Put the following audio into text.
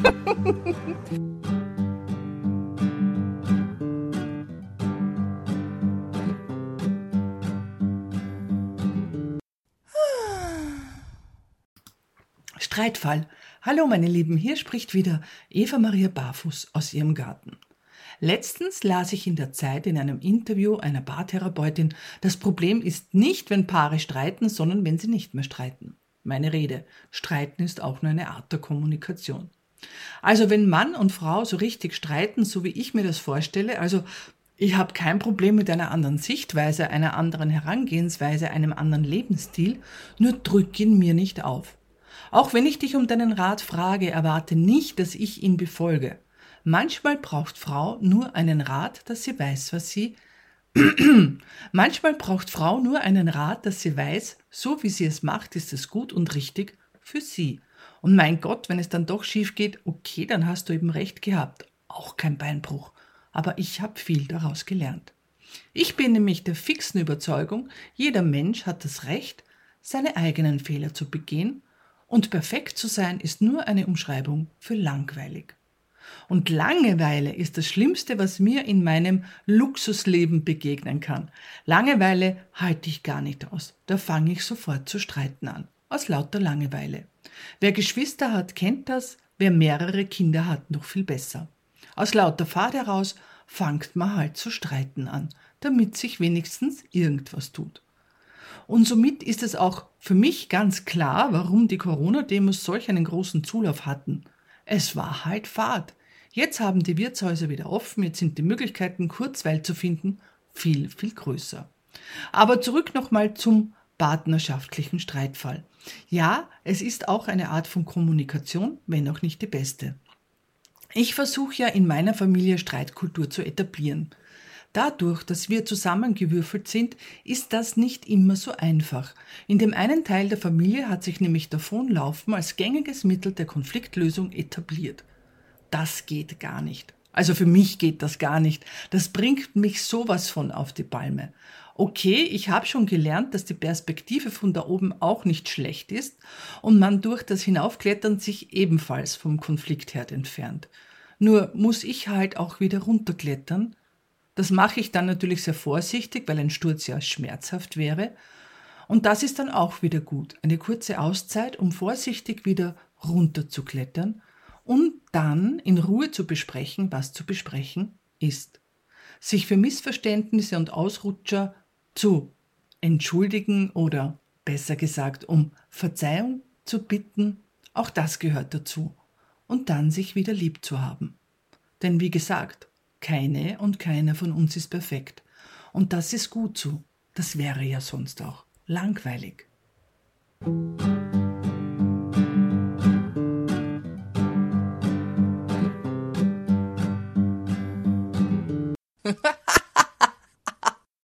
Streitfall. Hallo meine Lieben, hier spricht wieder Eva Maria Barfuß aus ihrem Garten. Letztens las ich in der Zeit in einem Interview einer Paartherapeutin, das Problem ist nicht, wenn Paare streiten, sondern wenn sie nicht mehr streiten. Meine Rede, streiten ist auch nur eine Art der Kommunikation. Also wenn Mann und Frau so richtig streiten, so wie ich mir das vorstelle, also ich habe kein Problem mit einer anderen Sichtweise, einer anderen Herangehensweise, einem anderen Lebensstil, nur drück ihn mir nicht auf. Auch wenn ich dich um deinen Rat frage, erwarte nicht, dass ich ihn befolge. Manchmal braucht Frau nur einen Rat, dass sie weiß, was sie Manchmal braucht Frau nur einen Rat, dass sie weiß, so wie sie es macht, ist es gut und richtig für sie. Und mein Gott, wenn es dann doch schief geht, okay, dann hast du eben recht gehabt. Auch kein Beinbruch. Aber ich habe viel daraus gelernt. Ich bin nämlich der fixen Überzeugung, jeder Mensch hat das Recht, seine eigenen Fehler zu begehen und perfekt zu sein ist nur eine Umschreibung für langweilig. Und Langeweile ist das Schlimmste, was mir in meinem Luxusleben begegnen kann. Langeweile halte ich gar nicht aus. Da fange ich sofort zu streiten an. Aus lauter Langeweile. Wer Geschwister hat, kennt das. Wer mehrere Kinder hat, noch viel besser. Aus lauter Fahrt heraus fangt man halt zu streiten an, damit sich wenigstens irgendwas tut. Und somit ist es auch für mich ganz klar, warum die Corona-Demos solch einen großen Zulauf hatten. Es war halt Fahrt. Jetzt haben die Wirtshäuser wieder offen, jetzt sind die Möglichkeiten, Kurzweil zu finden, viel, viel größer. Aber zurück nochmal zum partnerschaftlichen Streitfall. Ja, es ist auch eine Art von Kommunikation, wenn auch nicht die beste. Ich versuche ja in meiner Familie Streitkultur zu etablieren. Dadurch, dass wir zusammengewürfelt sind, ist das nicht immer so einfach. In dem einen Teil der Familie hat sich nämlich Davonlaufen als gängiges Mittel der Konfliktlösung etabliert. Das geht gar nicht. Also für mich geht das gar nicht. Das bringt mich sowas von auf die Palme. Okay, ich habe schon gelernt, dass die Perspektive von da oben auch nicht schlecht ist und man durch das Hinaufklettern sich ebenfalls vom Konfliktherd entfernt. Nur muss ich halt auch wieder runterklettern das mache ich dann natürlich sehr vorsichtig, weil ein Sturz ja schmerzhaft wäre. Und das ist dann auch wieder gut. Eine kurze Auszeit, um vorsichtig wieder runterzuklettern und dann in Ruhe zu besprechen, was zu besprechen ist. Sich für Missverständnisse und Ausrutscher zu entschuldigen oder besser gesagt um Verzeihung zu bitten, auch das gehört dazu. Und dann sich wieder lieb zu haben. Denn wie gesagt, keine und keiner von uns ist perfekt. Und das ist gut so. Das wäre ja sonst auch langweilig. Musik